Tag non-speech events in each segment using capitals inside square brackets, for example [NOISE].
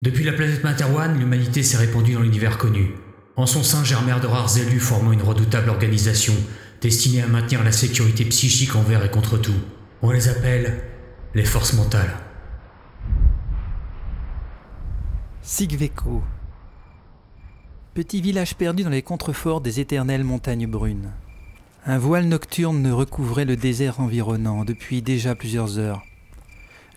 Depuis la planète Materwan, l'humanité s'est répandue dans l'univers connu. En son sein germèrent de rares élus formant une redoutable organisation destinée à maintenir la sécurité psychique envers et contre tout. On les appelle les forces mentales. Sigveco. Petit village perdu dans les contreforts des éternelles montagnes brunes. Un voile nocturne ne recouvrait le désert environnant depuis déjà plusieurs heures.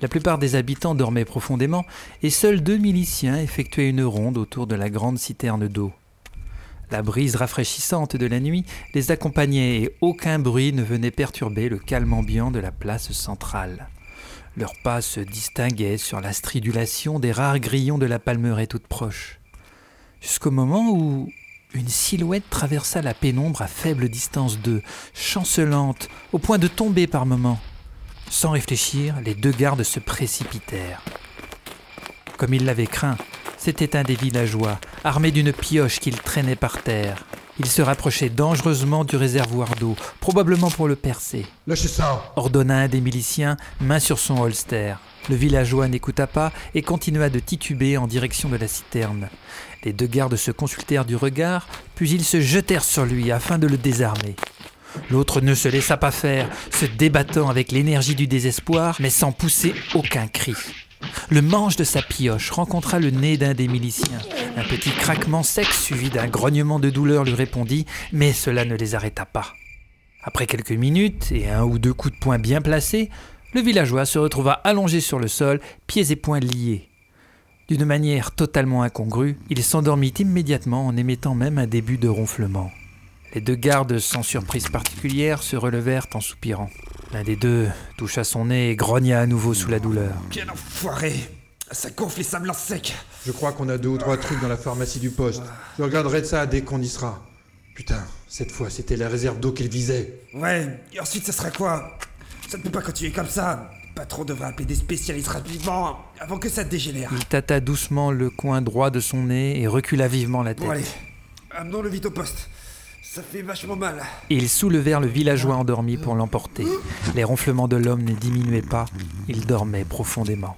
La plupart des habitants dormaient profondément et seuls deux miliciens effectuaient une ronde autour de la grande citerne d'eau. La brise rafraîchissante de la nuit les accompagnait et aucun bruit ne venait perturber le calme ambiant de la place centrale. Leurs pas se distinguaient sur la stridulation des rares grillons de la palmeraie toute proche. Jusqu'au moment où une silhouette traversa la pénombre à faible distance d'eux, chancelante, au point de tomber par moments. Sans réfléchir, les deux gardes se précipitèrent. Comme ils l'avaient craint, c'était un des villageois, armé d'une pioche qu'il traînait par terre. Il se rapprochait dangereusement du réservoir d'eau, probablement pour le percer. Lâchez ça Ordonna un des miliciens, main sur son holster. Le villageois n'écouta pas et continua de tituber en direction de la citerne. Les deux gardes se consultèrent du regard, puis ils se jetèrent sur lui afin de le désarmer. L'autre ne se laissa pas faire, se débattant avec l'énergie du désespoir, mais sans pousser aucun cri. Le manche de sa pioche rencontra le nez d'un des miliciens. Un petit craquement sec suivi d'un grognement de douleur lui répondit, mais cela ne les arrêta pas. Après quelques minutes et un ou deux coups de poing bien placés, le villageois se retrouva allongé sur le sol, pieds et poings liés. D'une manière totalement incongrue, il s'endormit immédiatement en émettant même un début de ronflement. Les deux gardes, sans surprise particulière, se relevèrent en soupirant. L'un des deux toucha son nez et grogna à nouveau sous la douleur. Quel enfoiré Ça gonfle et ça me lance sec Je crois qu'on a deux ou trois trucs dans la pharmacie du poste. Je regarderai ça dès qu'on y sera. Putain, cette fois c'était la réserve d'eau qu'il visait. Ouais, et ensuite ça sera quoi? Ça ne peut pas continuer comme ça Le patron devrait appeler des spécialistes rapidement, avant que ça dégénère. Il tâta doucement le coin droit de son nez et recula vivement la tête. Bon allez, amenons-le vite au poste. Ça fait vachement mal. Ils soulevèrent le villageois endormi pour l'emporter. Les ronflements de l'homme ne diminuaient pas. Il dormait profondément.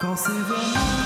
Quand c'est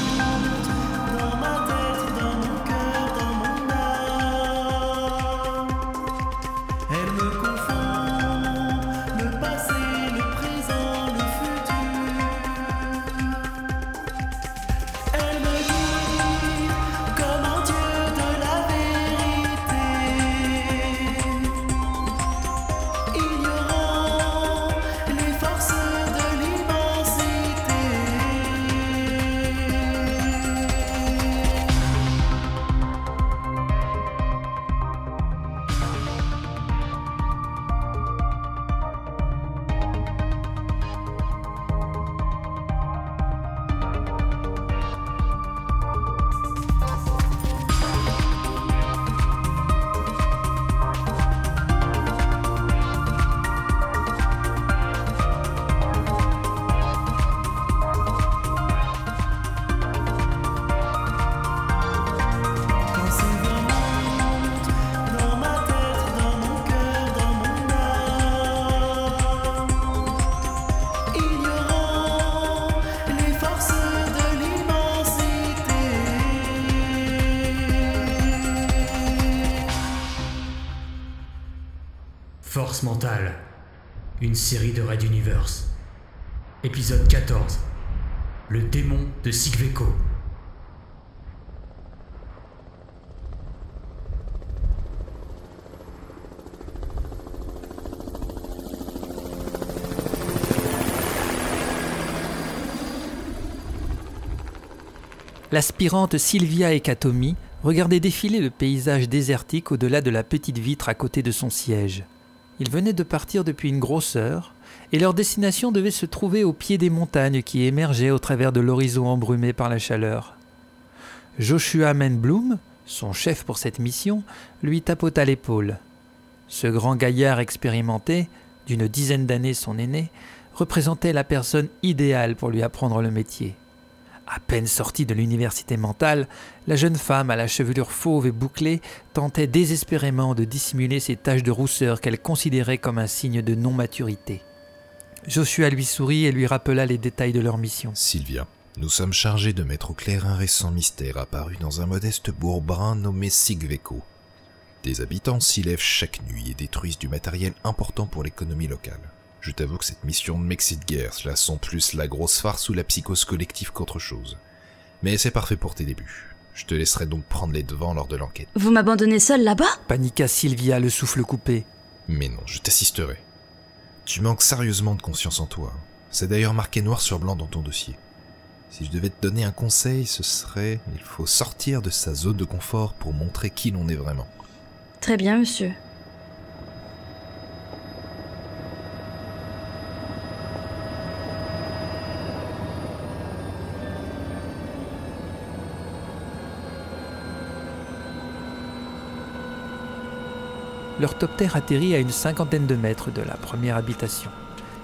Une série de Red Universe. Épisode 14. Le démon de Sigveco. L'aspirante Sylvia Ekatomi regardait défiler le paysage désertique au-delà de la petite vitre à côté de son siège. Ils venaient de partir depuis une grosse heure, et leur destination devait se trouver au pied des montagnes qui émergeaient au travers de l'horizon embrumé par la chaleur. Joshua Menbloom, son chef pour cette mission, lui tapota l'épaule. Ce grand gaillard expérimenté, d'une dizaine d'années son aîné, représentait la personne idéale pour lui apprendre le métier. À peine sortie de l'université mentale, la jeune femme à la chevelure fauve et bouclée tentait désespérément de dissimuler ces taches de rousseur qu'elle considérait comme un signe de non-maturité. Joshua lui sourit et lui rappela les détails de leur mission. Sylvia, nous sommes chargés de mettre au clair un récent mystère apparu dans un modeste bourg brun nommé Sigveco. Des habitants s'y lèvent chaque nuit et détruisent du matériel important pour l'économie locale. Je t'avoue que cette mission ne m'excite guère, cela sent plus la grosse farce ou la psychose collective qu'autre chose. Mais c'est parfait pour tes débuts. Je te laisserai donc prendre les devants lors de l'enquête. Vous m'abandonnez seul là-bas? Paniqua Sylvia, le souffle coupé. Mais non, je t'assisterai. Tu manques sérieusement de confiance en toi. C'est d'ailleurs marqué noir sur blanc dans ton dossier. Si je devais te donner un conseil, ce serait il faut sortir de sa zone de confort pour montrer qui l'on est vraiment. Très bien, monsieur. Leur topter atterrit à une cinquantaine de mètres de la première habitation.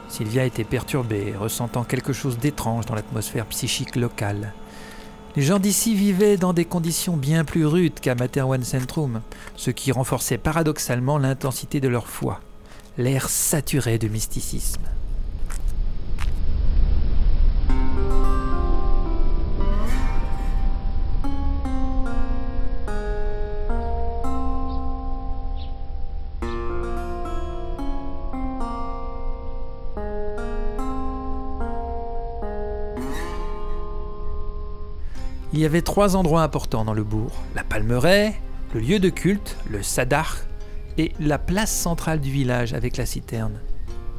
Sylvia était perturbée, ressentant quelque chose d'étrange dans l'atmosphère psychique locale. Les gens d'ici vivaient dans des conditions bien plus rudes qu'à Materwan Centrum, ce qui renforçait paradoxalement l'intensité de leur foi. L'air saturé de mysticisme. Il y avait trois endroits importants dans le bourg. La Palmeraie, le lieu de culte, le Sadar, et la place centrale du village avec la citerne.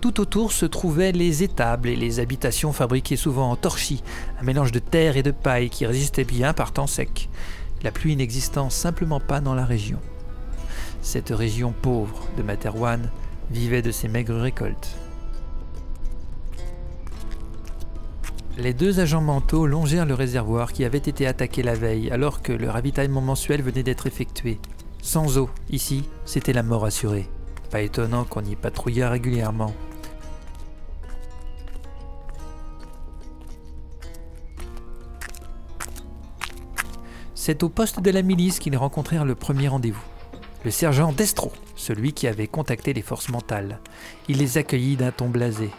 Tout autour se trouvaient les étables et les habitations fabriquées souvent en torchis, un mélange de terre et de paille qui résistait bien par temps sec, la pluie n'existant simplement pas dans la région. Cette région pauvre de Materwan vivait de ses maigres récoltes. Les deux agents mentaux longèrent le réservoir qui avait été attaqué la veille alors que le ravitaillement mensuel venait d'être effectué. Sans eau, ici, c'était la mort assurée. Pas étonnant qu'on y patrouillât régulièrement. C'est au poste de la milice qu'ils rencontrèrent le premier rendez-vous. Le sergent Destro, celui qui avait contacté les forces mentales. Il les accueillit d'un ton blasé.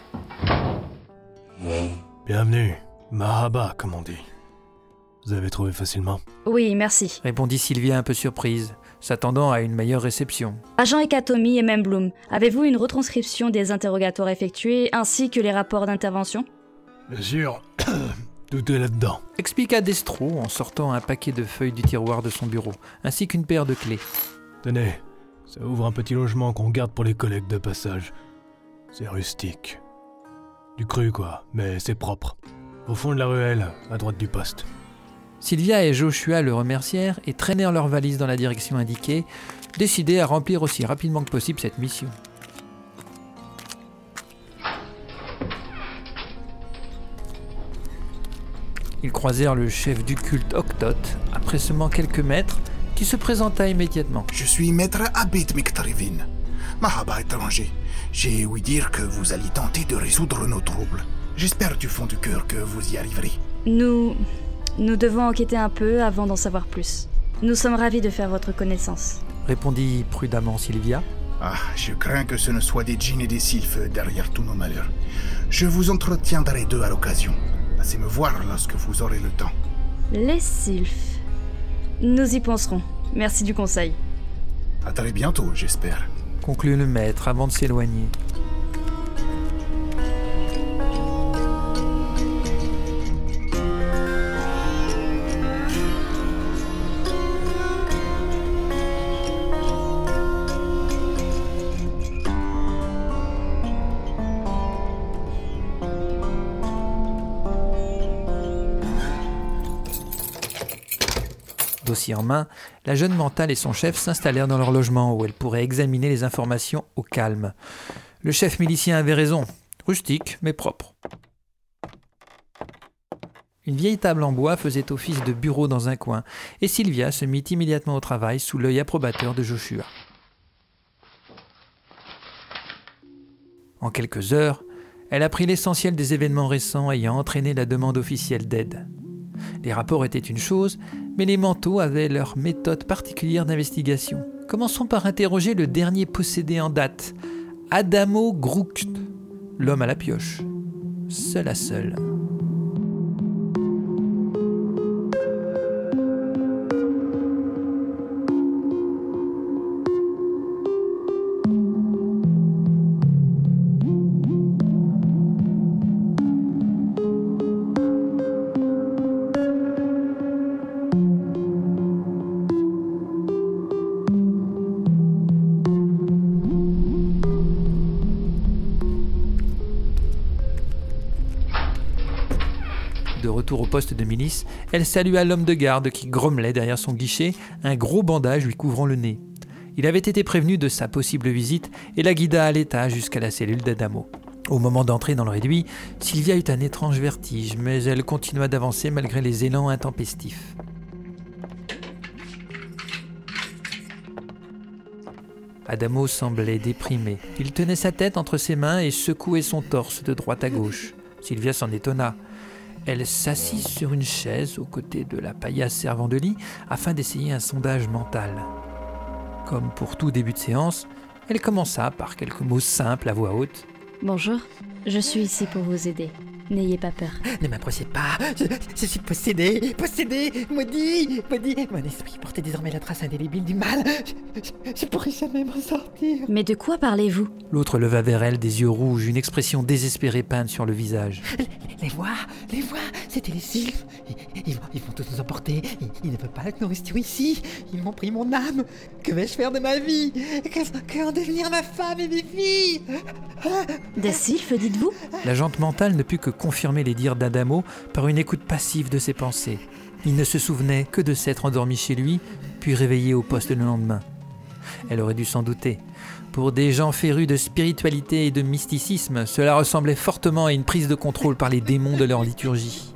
Bienvenue. Mahaba, comme on dit. Vous avez trouvé facilement Oui, merci. Répondit Sylvia un peu surprise, s'attendant à une meilleure réception. Agent Ekatomi et même Bloom, avez-vous une retranscription des interrogatoires effectués ainsi que les rapports d'intervention? Bien sûr. [COUGHS] Tout est là-dedans. Expliqua Destro en sortant un paquet de feuilles du tiroir de son bureau, ainsi qu'une paire de clés. Tenez, ça ouvre un petit logement qu'on garde pour les collègues de passage. C'est rustique. Du cru, quoi, mais c'est propre. Au fond de la ruelle, à droite du poste. Sylvia et Joshua le remercièrent et traînèrent leurs valises dans la direction indiquée, décidés à remplir aussi rapidement que possible cette mission. Ils croisèrent le chef du culte Octot, après seulement quelques mètres, qui se présenta immédiatement. Je suis maître Abid Miktarivin. Mahaba étranger. J'ai ouï dire que vous alliez tenter de résoudre nos troubles. J'espère du fond du cœur que vous y arriverez. Nous... Nous devons enquêter un peu avant d'en savoir plus. Nous sommes ravis de faire votre connaissance. Répondit prudemment Sylvia. Ah, je crains que ce ne soit des djinns et des sylphes derrière tous nos malheurs. Je vous entretiendrai d'eux à l'occasion. Passez me voir lorsque vous aurez le temps. Les sylphes. Nous y penserons. Merci du conseil. À très bientôt, j'espère. Conclut le maître avant de s'éloigner. En main, la jeune mentale et son chef s'installèrent dans leur logement où elle pourrait examiner les informations au calme. Le chef milicien avait raison, rustique mais propre. Une vieille table en bois faisait office de bureau dans un coin, et Sylvia se mit immédiatement au travail sous l'œil approbateur de Joshua. En quelques heures, elle apprit l'essentiel des événements récents ayant entraîné la demande officielle d'aide. Les rapports étaient une chose, mais les manteaux avaient leur méthode particulière d'investigation. Commençons par interroger le dernier possédé en date, Adamo Groux, l'homme à la pioche. Seul à seul. De retour au poste de milice, elle salua l'homme de garde qui grommelait derrière son guichet, un gros bandage lui couvrant le nez. Il avait été prévenu de sa possible visite et la guida à l'étage jusqu'à la cellule d'Adamo. Au moment d'entrer dans le réduit, Sylvia eut un étrange vertige, mais elle continua d'avancer malgré les élans intempestifs. Adamo semblait déprimé. Il tenait sa tête entre ses mains et secouait son torse de droite à gauche. Sylvia s'en étonna. Elle s'assit sur une chaise aux côtés de la paillasse servant de lit afin d'essayer un sondage mental. Comme pour tout début de séance, elle commença par quelques mots simples à voix haute. Bonjour, je suis ici pour vous aider. N'ayez pas peur. Ne m'approchez pas, je, je suis possédé, possédé, maudit, maudit. Mon esprit portait désormais la trace indélébile du mal. Je, je- je pourrais jamais m'en sortir. Mais de quoi parlez-vous? L'autre leva vers elle des yeux rouges, une expression désespérée peinte sur le visage. Les voix, les voix, c'était les sylphes. Ils, ils vont, ils vont tous nous emporter. Ils, ils ne peuvent pas nous rester ici. Ils m'ont pris mon âme. Que vais-je faire de ma vie? Que, que en devenir ma femme et mes filles? Des sylphes, dites-vous? L'agente mentale ne put que confirmer les dires d'Adamo par une écoute passive de ses pensées. Il ne se souvenait que de s'être endormi chez lui, puis réveillé au poste le lendemain. Elle aurait dû s'en douter. Pour des gens férus de spiritualité et de mysticisme, cela ressemblait fortement à une prise de contrôle par les démons de leur liturgie.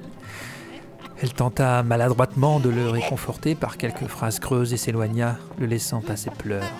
Elle tenta maladroitement de le réconforter par quelques phrases creuses et s'éloigna, le laissant à ses pleurs.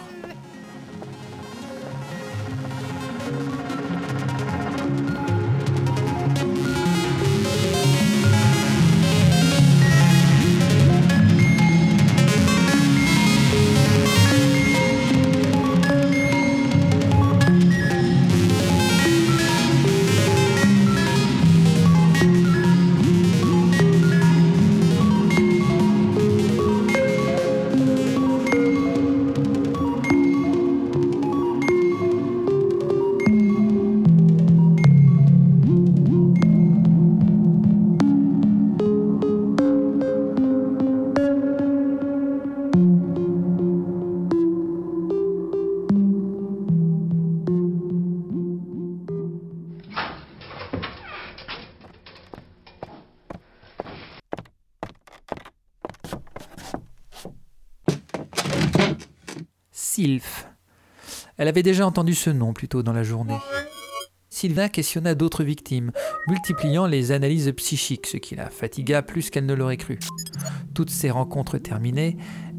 Elle avait déjà entendu ce nom plus tôt dans la journée. Sylvain questionna d'autres victimes, multipliant les analyses psychiques, ce qui la fatigua plus qu'elle ne l'aurait cru. Toutes ces rencontres terminées,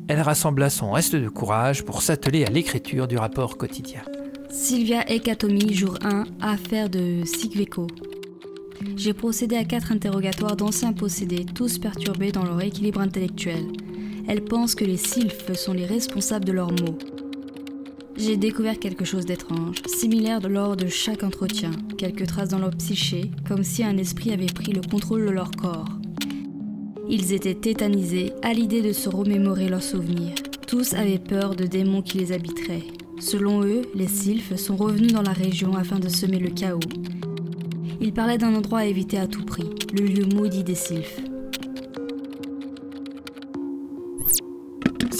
elle rassembla son reste de courage pour s'atteler à l'écriture du rapport quotidien. Sylvia Ekatomi, jour 1, affaire de Sigveco. J'ai procédé à quatre interrogatoires d'anciens possédés, tous perturbés dans leur équilibre intellectuel. Elles pensent que les sylphes sont les responsables de leurs maux. J'ai découvert quelque chose d'étrange, similaire lors de chaque entretien, quelques traces dans leur psyché, comme si un esprit avait pris le contrôle de leur corps. Ils étaient tétanisés à l'idée de se remémorer leurs souvenirs. Tous avaient peur de démons qui les habiteraient. Selon eux, les sylphes sont revenus dans la région afin de semer le chaos. Ils parlaient d'un endroit à éviter à tout prix, le lieu maudit des sylphes.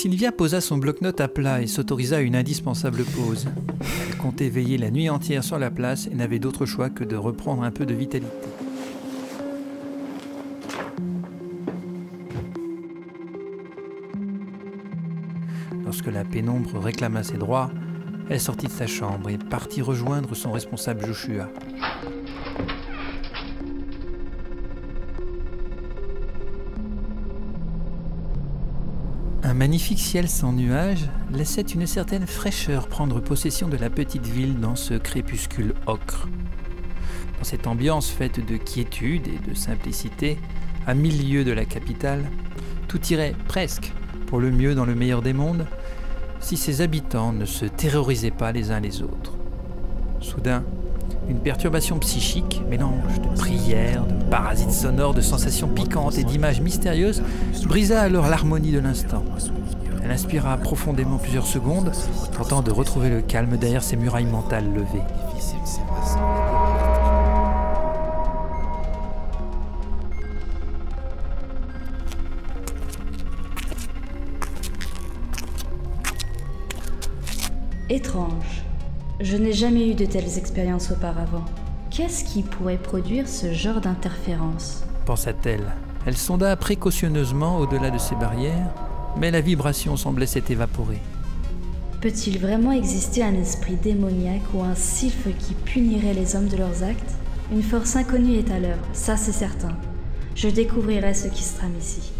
Sylvia posa son bloc-notes à plat et s'autorisa une indispensable pause. Elle comptait veiller la nuit entière sur la place et n'avait d'autre choix que de reprendre un peu de vitalité. Lorsque la pénombre réclama ses droits, elle sortit de sa chambre et partit rejoindre son responsable Joshua. Un magnifique ciel sans nuages laissait une certaine fraîcheur prendre possession de la petite ville dans ce crépuscule ocre. Dans cette ambiance faite de quiétude et de simplicité, à mille lieues de la capitale, tout irait presque pour le mieux dans le meilleur des mondes si ses habitants ne se terrorisaient pas les uns les autres. Soudain, une perturbation psychique, mélange de prières, de parasites sonores, de sensations piquantes et d'images mystérieuses, brisa alors l'harmonie de l'instant. Elle inspira profondément plusieurs secondes, tentant de retrouver le calme derrière ses murailles mentales levées. Étrange. Je n'ai jamais eu de telles expériences auparavant. Qu'est-ce qui pourrait produire ce genre d'interférence pensa-t-elle. Elle sonda précautionneusement au-delà de ces barrières, mais la vibration semblait s'être évaporée. Peut-il vraiment exister un esprit démoniaque ou un sylphe qui punirait les hommes de leurs actes? Une force inconnue est à l'œuvre, ça c'est certain. Je découvrirai ce qui se trame ici.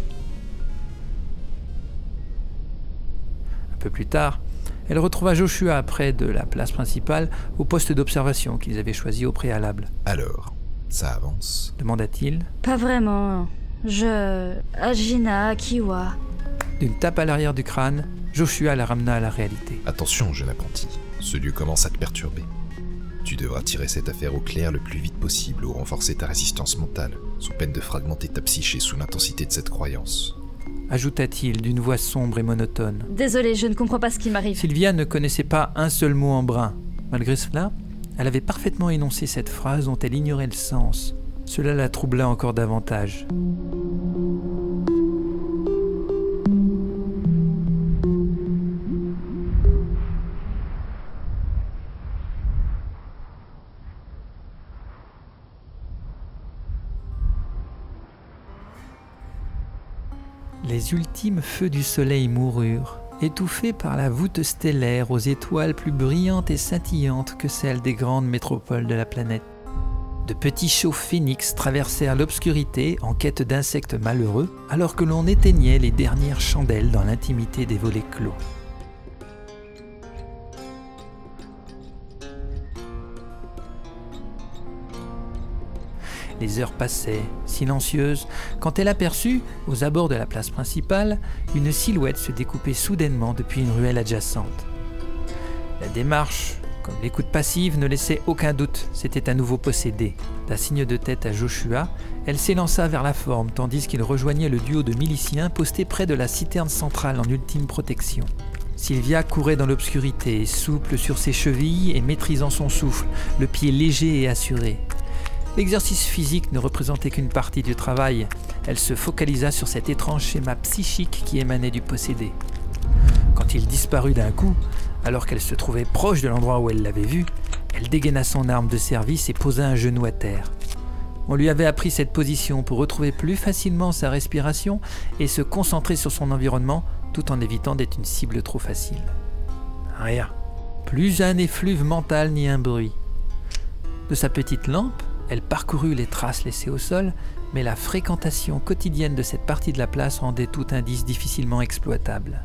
Un peu plus tard, elle retrouva Joshua près de la place principale au poste d'observation qu'ils avaient choisi au préalable. Alors, ça avance? demanda-t-il. Pas vraiment. Je. Agina Kiwa. D'une tape à l'arrière du crâne, Joshua la ramena à la réalité. Attention, jeune apprenti, ce lieu commence à te perturber. Tu devras tirer cette affaire au clair le plus vite possible ou renforcer ta résistance mentale, sous peine de fragmenter ta psyché sous l'intensité de cette croyance. Ajouta-t-il d'une voix sombre et monotone. Désolée, je ne comprends pas ce qui m'arrive. Sylvia ne connaissait pas un seul mot en brun. Malgré cela, elle avait parfaitement énoncé cette phrase dont elle ignorait le sens. Cela la troubla encore davantage. Les ultimes feux du soleil moururent, étouffés par la voûte stellaire aux étoiles plus brillantes et scintillantes que celles des grandes métropoles de la planète. De petits chauds phénix traversèrent l'obscurité en quête d'insectes malheureux, alors que l'on éteignait les dernières chandelles dans l'intimité des volets clos. Les heures passaient, silencieuses, quand elle aperçut, aux abords de la place principale, une silhouette se découper soudainement depuis une ruelle adjacente. La démarche, comme l'écoute passive, ne laissait aucun doute, c'était à nouveau possédé. D'un signe de tête à Joshua, elle s'élança vers la forme tandis qu'il rejoignait le duo de miliciens postés près de la citerne centrale en ultime protection. Sylvia courait dans l'obscurité, souple sur ses chevilles et maîtrisant son souffle, le pied léger et assuré. L'exercice physique ne représentait qu'une partie du travail. Elle se focalisa sur cet étrange schéma psychique qui émanait du possédé. Quand il disparut d'un coup, alors qu'elle se trouvait proche de l'endroit où elle l'avait vu, elle dégaina son arme de service et posa un genou à terre. On lui avait appris cette position pour retrouver plus facilement sa respiration et se concentrer sur son environnement tout en évitant d'être une cible trop facile. Rien. Plus un effluve mental ni un bruit. De sa petite lampe, elle parcourut les traces laissées au sol, mais la fréquentation quotidienne de cette partie de la place rendait tout indice difficilement exploitable.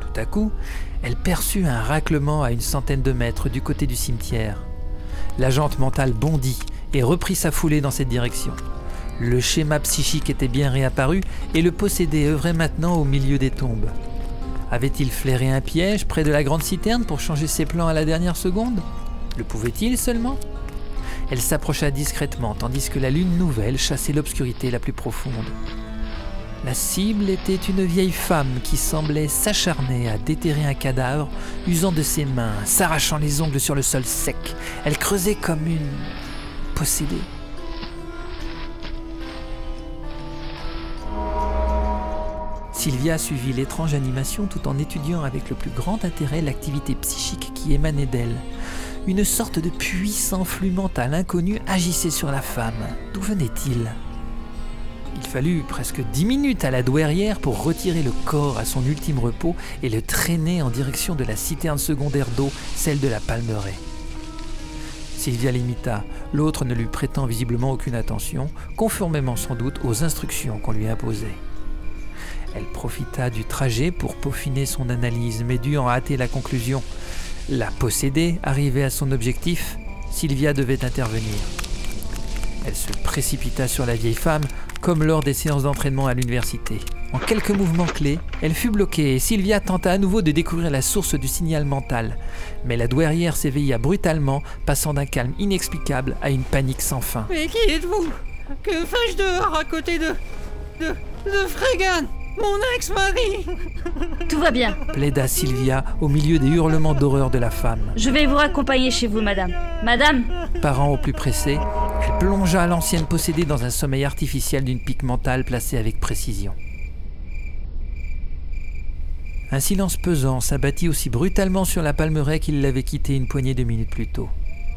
Tout à coup, elle perçut un raclement à une centaine de mètres du côté du cimetière. La jante mentale bondit et reprit sa foulée dans cette direction. Le schéma psychique était bien réapparu et le possédé œuvrait maintenant au milieu des tombes. Avait-il flairé un piège près de la grande citerne pour changer ses plans à la dernière seconde? Le pouvait-il seulement? Elle s'approcha discrètement tandis que la lune nouvelle chassait l'obscurité la plus profonde. La cible était une vieille femme qui semblait s'acharner à déterrer un cadavre, usant de ses mains, s'arrachant les ongles sur le sol sec. Elle creusait comme une possédée. Sylvia suivit l'étrange animation tout en étudiant avec le plus grand intérêt l'activité psychique qui émanait d'elle. Une sorte de puissant flux mental inconnu agissait sur la femme. D'où venait-il? Il fallut presque dix minutes à la douairière pour retirer le corps à son ultime repos et le traîner en direction de la citerne secondaire d'eau, celle de la Palmeraie. Sylvia l'imita, l'autre ne lui prêtant visiblement aucune attention, conformément sans doute aux instructions qu'on lui imposait. Elle profita du trajet pour peaufiner son analyse, mais dut en hâter la conclusion. La possédée arrivait à son objectif, Sylvia devait intervenir. Elle se précipita sur la vieille femme, comme lors des séances d'entraînement à l'université. En quelques mouvements clés, elle fut bloquée et Sylvia tenta à nouveau de découvrir la source du signal mental. Mais la douairière s'éveilla brutalement, passant d'un calme inexplicable à une panique sans fin. Mais qui êtes-vous? Que fais-je dehors à côté de. de. de Fregan? Mon ex-mari Tout va bien. Plaida Sylvia au milieu des hurlements d'horreur de la femme. Je vais vous raccompagner chez vous, madame. Madame Parent au plus pressé, elle plongea l'ancienne possédée dans un sommeil artificiel d'une pique mentale placée avec précision. Un silence pesant s'abattit aussi brutalement sur la palmeraie qu'il l'avait quittée une poignée de minutes plus tôt.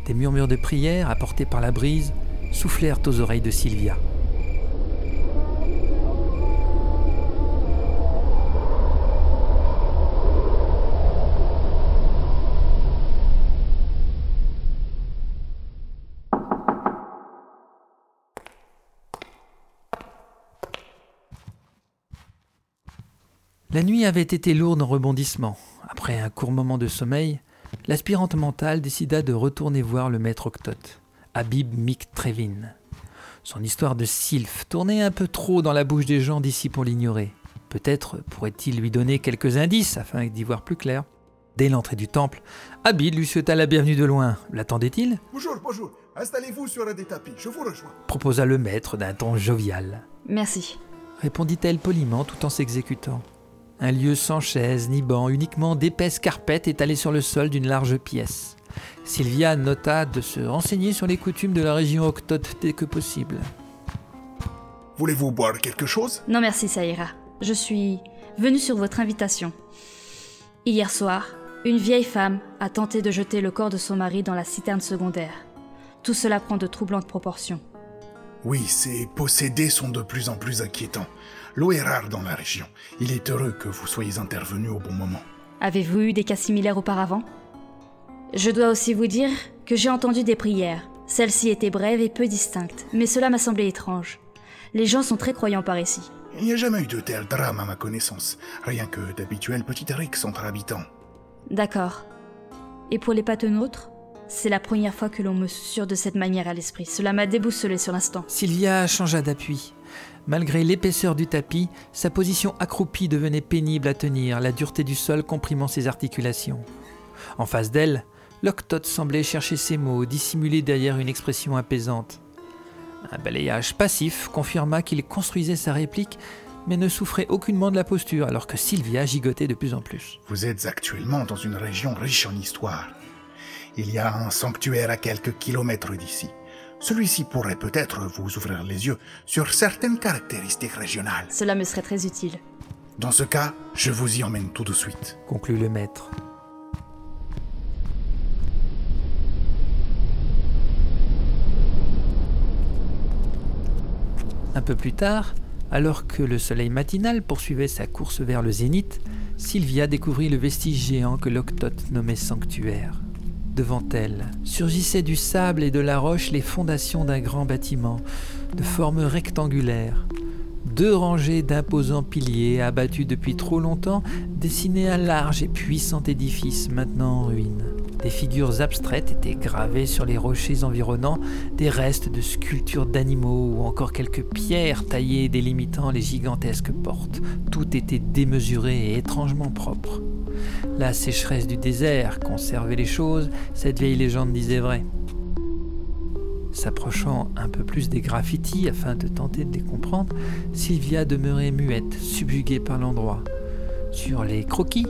Des murmures de prière, apportés par la brise, soufflèrent aux oreilles de Sylvia. La nuit avait été lourde en rebondissements. Après un court moment de sommeil, l'aspirante mentale décida de retourner voir le maître octote, Habib Mick Trevin. Son histoire de sylphe tournait un peu trop dans la bouche des gens d'ici pour l'ignorer. Peut-être pourrait-il lui donner quelques indices afin d'y voir plus clair. Dès l'entrée du temple, Habib lui souhaita la bienvenue de loin. L'attendait-il? Bonjour, bonjour. Installez-vous sur un des tapis, je vous rejoins. proposa le maître d'un ton jovial. Merci. répondit-elle poliment tout en s'exécutant. Un lieu sans chaise ni banc, uniquement d'épaisses carpettes étalées sur le sol d'une large pièce. Sylvia nota de se renseigner sur les coutumes de la région octote dès que possible. Voulez-vous boire quelque chose? Non merci, ça ira. Je suis venue sur votre invitation. Hier soir, une vieille femme a tenté de jeter le corps de son mari dans la citerne secondaire. Tout cela prend de troublantes proportions. Oui, ces possédés sont de plus en plus inquiétants. L'eau est rare dans la région. Il est heureux que vous soyez intervenu au bon moment. Avez-vous eu des cas similaires auparavant? Je dois aussi vous dire que j'ai entendu des prières. Celles-ci étaient brèves et peu distinctes, mais cela m'a semblé étrange. Les gens sont très croyants par ici. Il n'y a jamais eu de tel drame à ma connaissance. Rien que d'habituels petits rixes entre habitants. D'accord. Et pour les patenôtres C'est la première fois que l'on me susurre de cette manière à l'esprit. Cela m'a déboussolé sur l'instant. Sylvia changea d'appui. Malgré l'épaisseur du tapis, sa position accroupie devenait pénible à tenir, la dureté du sol comprimant ses articulations. En face d'elle, l'octote semblait chercher ses mots, dissimulés derrière une expression apaisante. Un balayage passif confirma qu'il construisait sa réplique, mais ne souffrait aucunement de la posture, alors que Sylvia gigotait de plus en plus. Vous êtes actuellement dans une région riche en histoire. Il y a un sanctuaire à quelques kilomètres d'ici. Celui-ci pourrait peut-être vous ouvrir les yeux sur certaines caractéristiques régionales. Cela me serait très utile. Dans ce cas, je vous y emmène tout de suite. conclut le maître. Un peu plus tard, alors que le soleil matinal poursuivait sa course vers le zénith, Sylvia découvrit le vestige géant que l'octote nommait sanctuaire. Devant elle, surgissaient du sable et de la roche les fondations d'un grand bâtiment, de forme rectangulaire. Deux rangées d'imposants piliers abattus depuis trop longtemps dessinaient un large et puissant édifice maintenant en ruine. Des figures abstraites étaient gravées sur les rochers environnants, des restes de sculptures d'animaux ou encore quelques pierres taillées délimitant les gigantesques portes. Tout était démesuré et étrangement propre. La sécheresse du désert conservait les choses, cette vieille légende disait vrai. S'approchant un peu plus des graffitis afin de tenter de les comprendre, Sylvia demeurait muette, subjuguée par l'endroit. Sur les croquis,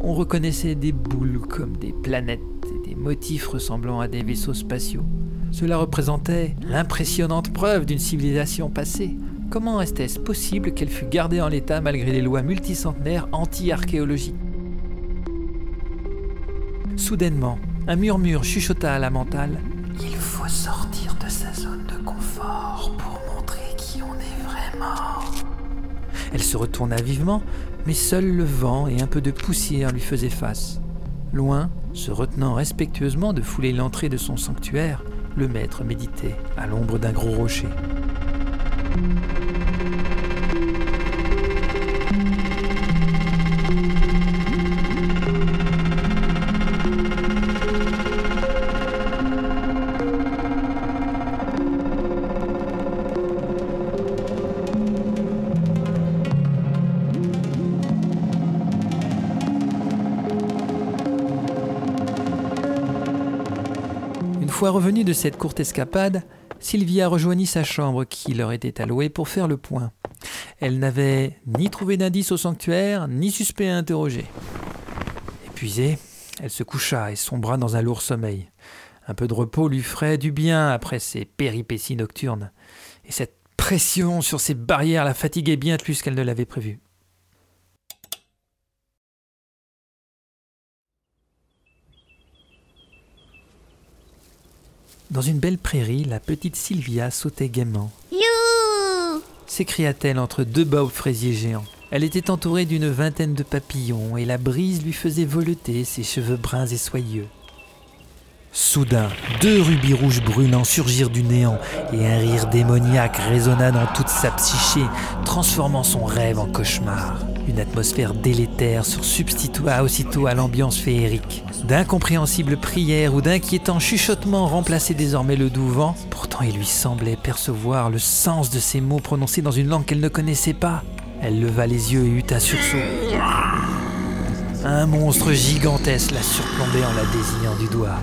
on reconnaissait des boules comme des planètes et des motifs ressemblant à des vaisseaux spatiaux. Cela représentait l'impressionnante preuve d'une civilisation passée. Comment était-ce possible qu'elle fût gardée en l'état malgré les lois multicentenaires anti-archéologie Soudainement, un murmure chuchota à la mentale. Il faut sortir de sa zone de confort pour montrer qui on est vraiment. Elle se retourna vivement, mais seul le vent et un peu de poussière lui faisaient face. Loin, se retenant respectueusement de fouler l'entrée de son sanctuaire, le maître méditait à l'ombre d'un gros rocher. Revenue de cette courte escapade, Sylvia rejoignit sa chambre qui leur était allouée pour faire le point. Elle n'avait ni trouvé d'indice au sanctuaire, ni suspect à interroger. Épuisée, elle se coucha et sombra dans un lourd sommeil. Un peu de repos lui ferait du bien après ses péripéties nocturnes. Et cette pression sur ses barrières la fatiguait bien plus qu'elle ne l'avait prévu. Dans une belle prairie, la petite Sylvia sautait gaiement. S'écria-t-elle entre deux baobs fraisiers géants. Elle était entourée d'une vingtaine de papillons et la brise lui faisait voleter ses cheveux bruns et soyeux. Soudain, deux rubis rouges brûlants surgirent du néant et un rire démoniaque résonna dans toute sa psyché, transformant son rêve en cauchemar. Une atmosphère délétère se substitua aussitôt à l'ambiance féerique. D'incompréhensibles prières ou d'inquiétants chuchotements remplaçaient désormais le doux vent. Pourtant, il lui semblait percevoir le sens de ces mots prononcés dans une langue qu'elle ne connaissait pas. Elle leva les yeux et eut un sursaut. Un monstre gigantesque la surplombait en la désignant du doigt.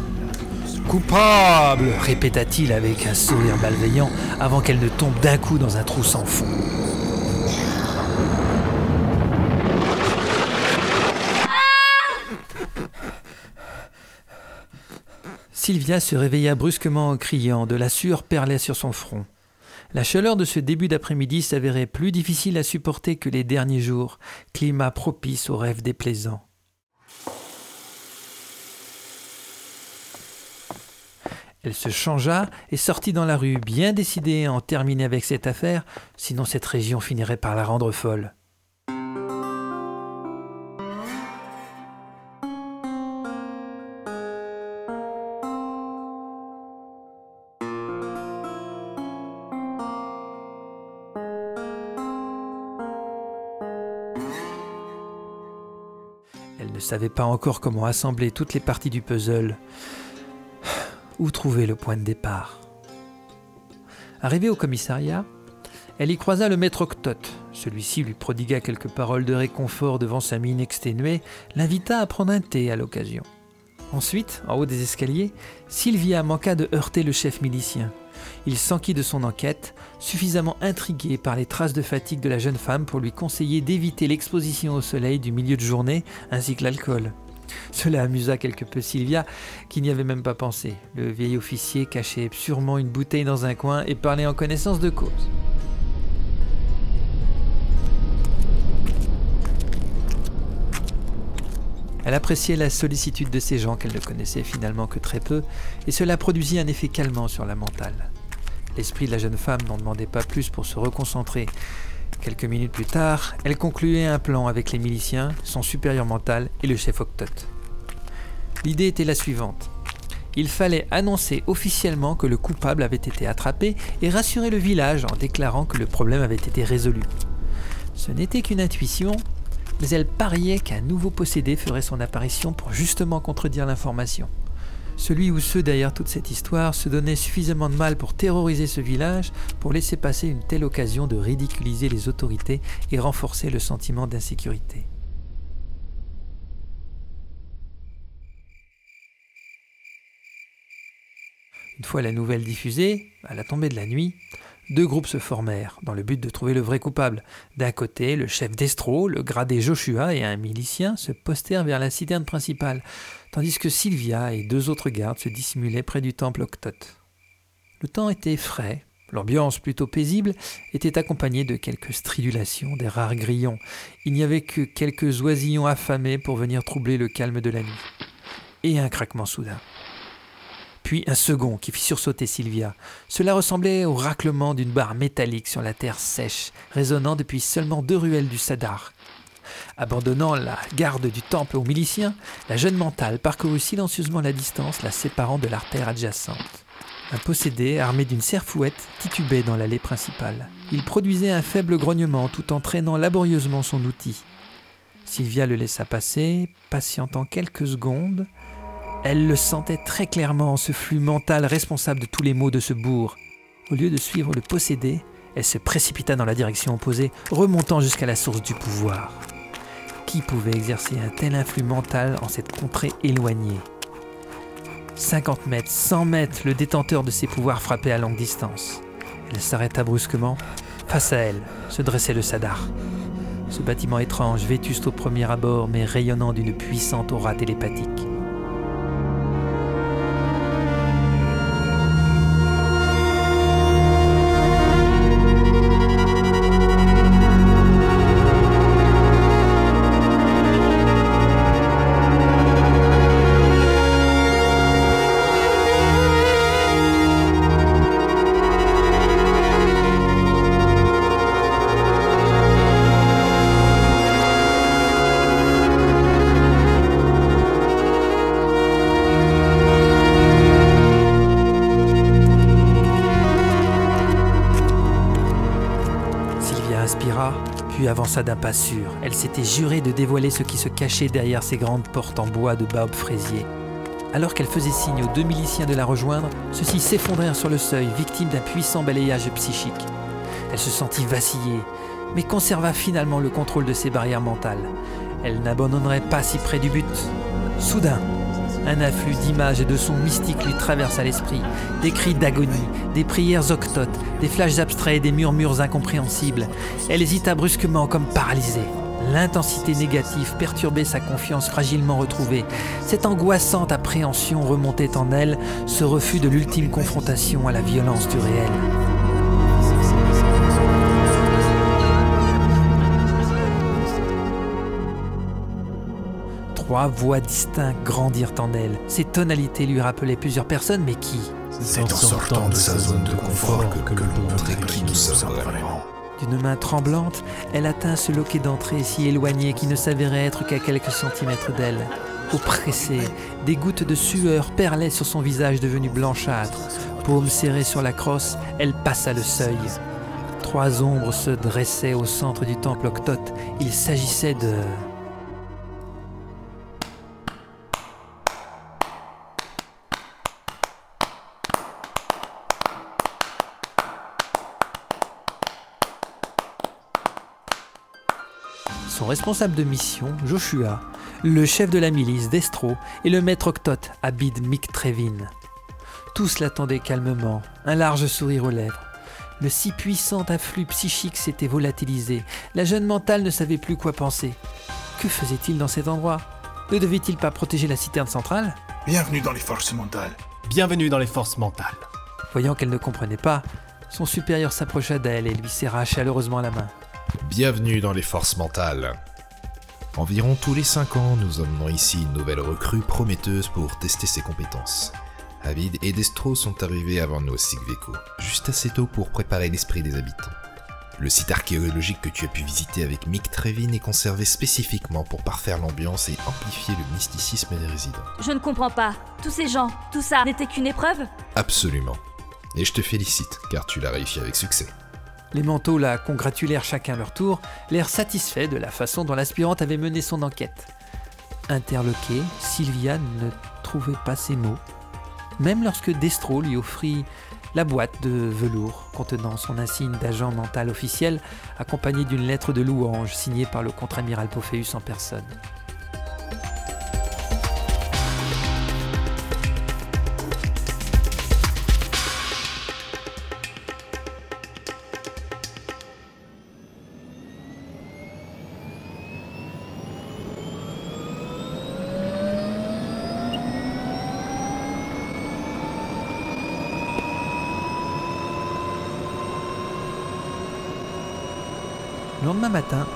Coupable répéta-t-il avec un sourire malveillant avant qu'elle ne tombe d'un coup dans un trou sans fond. Sylvia se réveilla brusquement en criant, de la sueur perlait sur son front. La chaleur de ce début d'après-midi s'avérait plus difficile à supporter que les derniers jours, climat propice aux rêves déplaisants. Elle se changea et sortit dans la rue, bien décidée à en terminer avec cette affaire, sinon cette région finirait par la rendre folle. Elle ne savait pas encore comment assembler toutes les parties du puzzle. Où trouver le point de départ Arrivée au commissariat, elle y croisa le maître Octote. Celui-ci lui prodigua quelques paroles de réconfort devant sa mine exténuée, l'invita à prendre un thé à l'occasion. Ensuite, en haut des escaliers, Sylvia manqua de heurter le chef milicien. Il s'enquit de son enquête, suffisamment intrigué par les traces de fatigue de la jeune femme pour lui conseiller d'éviter l'exposition au soleil du milieu de journée ainsi que l'alcool. Cela amusa quelque peu Sylvia, qui n'y avait même pas pensé. Le vieil officier cachait sûrement une bouteille dans un coin et parlait en connaissance de cause. Elle appréciait la sollicitude de ces gens qu'elle ne connaissait finalement que très peu, et cela produisit un effet calmant sur la mentale. L'esprit de la jeune femme n'en demandait pas plus pour se reconcentrer. Quelques minutes plus tard, elle concluait un plan avec les miliciens, son supérieur mental et le chef Octote. L'idée était la suivante. Il fallait annoncer officiellement que le coupable avait été attrapé et rassurer le village en déclarant que le problème avait été résolu. Ce n'était qu'une intuition, mais elle pariait qu'un nouveau possédé ferait son apparition pour justement contredire l'information. Celui ou ceux derrière toute cette histoire se donnaient suffisamment de mal pour terroriser ce village, pour laisser passer une telle occasion de ridiculiser les autorités et renforcer le sentiment d'insécurité. Une fois la nouvelle diffusée, à la tombée de la nuit, deux groupes se formèrent dans le but de trouver le vrai coupable. D'un côté, le chef d'Estro, le gradé Joshua et un milicien se postèrent vers la citerne principale, tandis que Sylvia et deux autres gardes se dissimulaient près du temple Octote. Le temps était frais, l'ambiance plutôt paisible était accompagnée de quelques stridulations, des rares grillons. Il n'y avait que quelques oisillons affamés pour venir troubler le calme de la nuit. Et un craquement soudain puis un second qui fit sursauter Sylvia. Cela ressemblait au raclement d'une barre métallique sur la terre sèche, résonnant depuis seulement deux ruelles du Sadar. Abandonnant la garde du temple aux miliciens, la jeune mentale parcourut silencieusement la distance, la séparant de l'artère adjacente. Un possédé, armé d'une serfouette, titubait dans l'allée principale. Il produisait un faible grognement tout en traînant laborieusement son outil. Sylvia le laissa passer, patientant quelques secondes, elle le sentait très clairement en ce flux mental responsable de tous les maux de ce bourg. Au lieu de suivre le possédé, elle se précipita dans la direction opposée, remontant jusqu'à la source du pouvoir. Qui pouvait exercer un tel influx mental en cette contrée éloignée 50 mètres, 100 mètres, le détenteur de ses pouvoirs frappait à longue distance. Elle s'arrêta brusquement. Face à elle se dressait le Sadar. Ce bâtiment étrange, vétuste au premier abord, mais rayonnant d'une puissante aura télépathique. Avança d'un pas sûr. Elle s'était jurée de dévoiler ce qui se cachait derrière ces grandes portes en bois de baobab fraisier. Alors qu'elle faisait signe aux deux miliciens de la rejoindre, ceux-ci s'effondrèrent sur le seuil, victimes d'un puissant balayage psychique. Elle se sentit vaciller, mais conserva finalement le contrôle de ses barrières mentales. Elle n'abandonnerait pas si près du but. Soudain, un afflux d'images et de sons mystiques lui traversa l'esprit. Des cris d'agonie, des prières octotes, des flashs abstraits et des murmures incompréhensibles. Elle hésita brusquement comme paralysée. L'intensité négative perturbait sa confiance fragilement retrouvée. Cette angoissante appréhension remontait en elle, ce refus de l'ultime confrontation à la violence du réel. Trois voix distinctes grandirent en elle. Ces tonalités lui rappelaient plusieurs personnes, mais qui C'est en sortant de sa zone de confort que, que l'on montrait qui nous sommes vraiment. D'une main tremblante, elle atteint ce loquet d'entrée si éloigné qui ne s'avérait être qu'à quelques centimètres d'elle. Oppressée, des gouttes de sueur perlaient sur son visage devenu blanchâtre. Paume serrée sur la crosse, elle passa le seuil. Trois ombres se dressaient au centre du temple octote. Il s'agissait de... Son responsable de mission, Joshua, le chef de la milice, Destro, et le maître octote, Abid Mick Trevin. Tous l'attendaient calmement, un large sourire aux lèvres. Le si puissant afflux psychique s'était volatilisé. La jeune mentale ne savait plus quoi penser. Que faisait-il dans cet endroit? Ne devait-il pas protéger la citerne centrale? Bienvenue dans les forces mentales. Bienvenue dans les forces mentales. Voyant qu'elle ne comprenait pas, son supérieur s'approcha d'elle et lui serra chaleureusement la main. Bienvenue dans les forces mentales. Environ tous les 5 ans, nous emmenons ici une nouvelle recrue prometteuse pour tester ses compétences. Avid et Destro sont arrivés avant nous au Sigveco, juste assez tôt pour préparer l'esprit des habitants. Le site archéologique que tu as pu visiter avec Mick Trevin est conservé spécifiquement pour parfaire l'ambiance et amplifier le mysticisme des résidents. Je ne comprends pas. Tous ces gens, tout ça n'était qu'une épreuve? Absolument. Et je te félicite, car tu l'as réussi avec succès. Les manteaux la congratulèrent chacun leur tour, l'air satisfait de la façon dont l'aspirante avait mené son enquête. Interloquée, Sylvia ne trouvait pas ses mots, même lorsque Destro lui offrit la boîte de velours contenant son insigne d'agent mental officiel, accompagnée d'une lettre de louange signée par le contre-amiral Pophéus en personne. Le lendemain matin,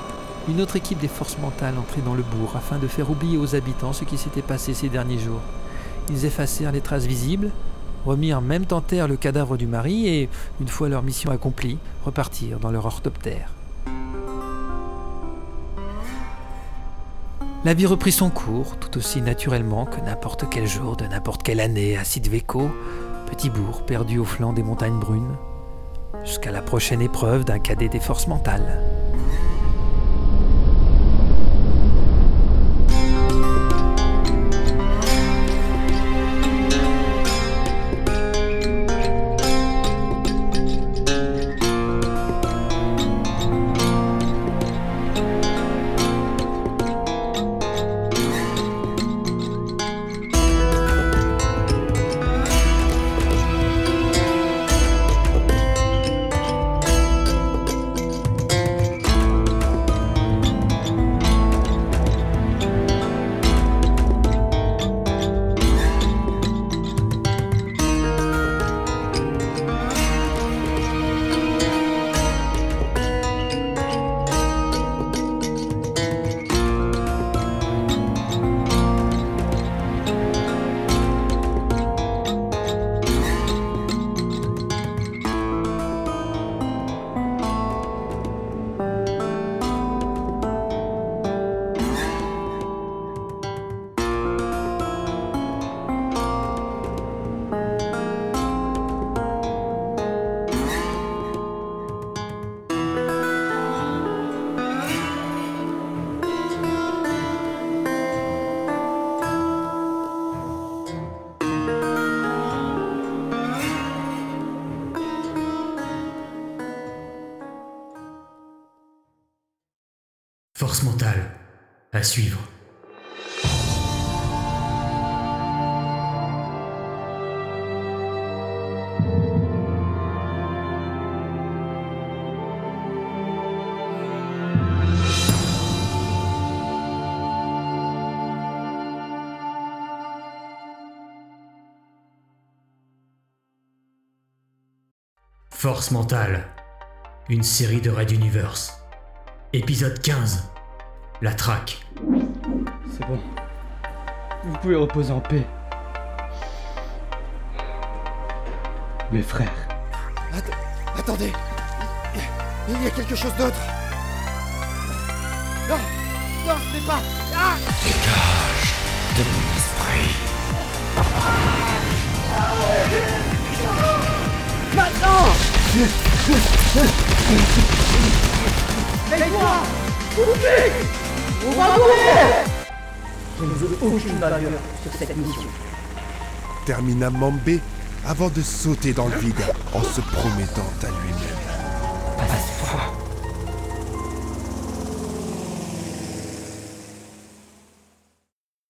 une autre équipe des forces mentales entrait dans le bourg afin de faire oublier aux habitants ce qui s'était passé ces derniers jours. Ils effacèrent les traces visibles, remirent même en terre le cadavre du mari et, une fois leur mission accomplie, repartirent dans leur orthoptère. La vie reprit son cours, tout aussi naturellement que n'importe quel jour de n'importe quelle année à Sidveco, petit bourg perdu au flanc des montagnes brunes, jusqu'à la prochaine épreuve d'un cadet des forces mentales. Force mentale. Une série de Red Universe. Épisode 15. La traque. C'est bon. Vous pouvez reposer en paix. Mes frères. Att- attendez il, y a quelque chose d'autre Non Non, ce n'est pas Ah de mon esprit. Maintenant Oublie On va mourir Je ne veux aucune valeur sur cette mission. termina Mambé avant de sauter dans le vide en se promettant à lui-même.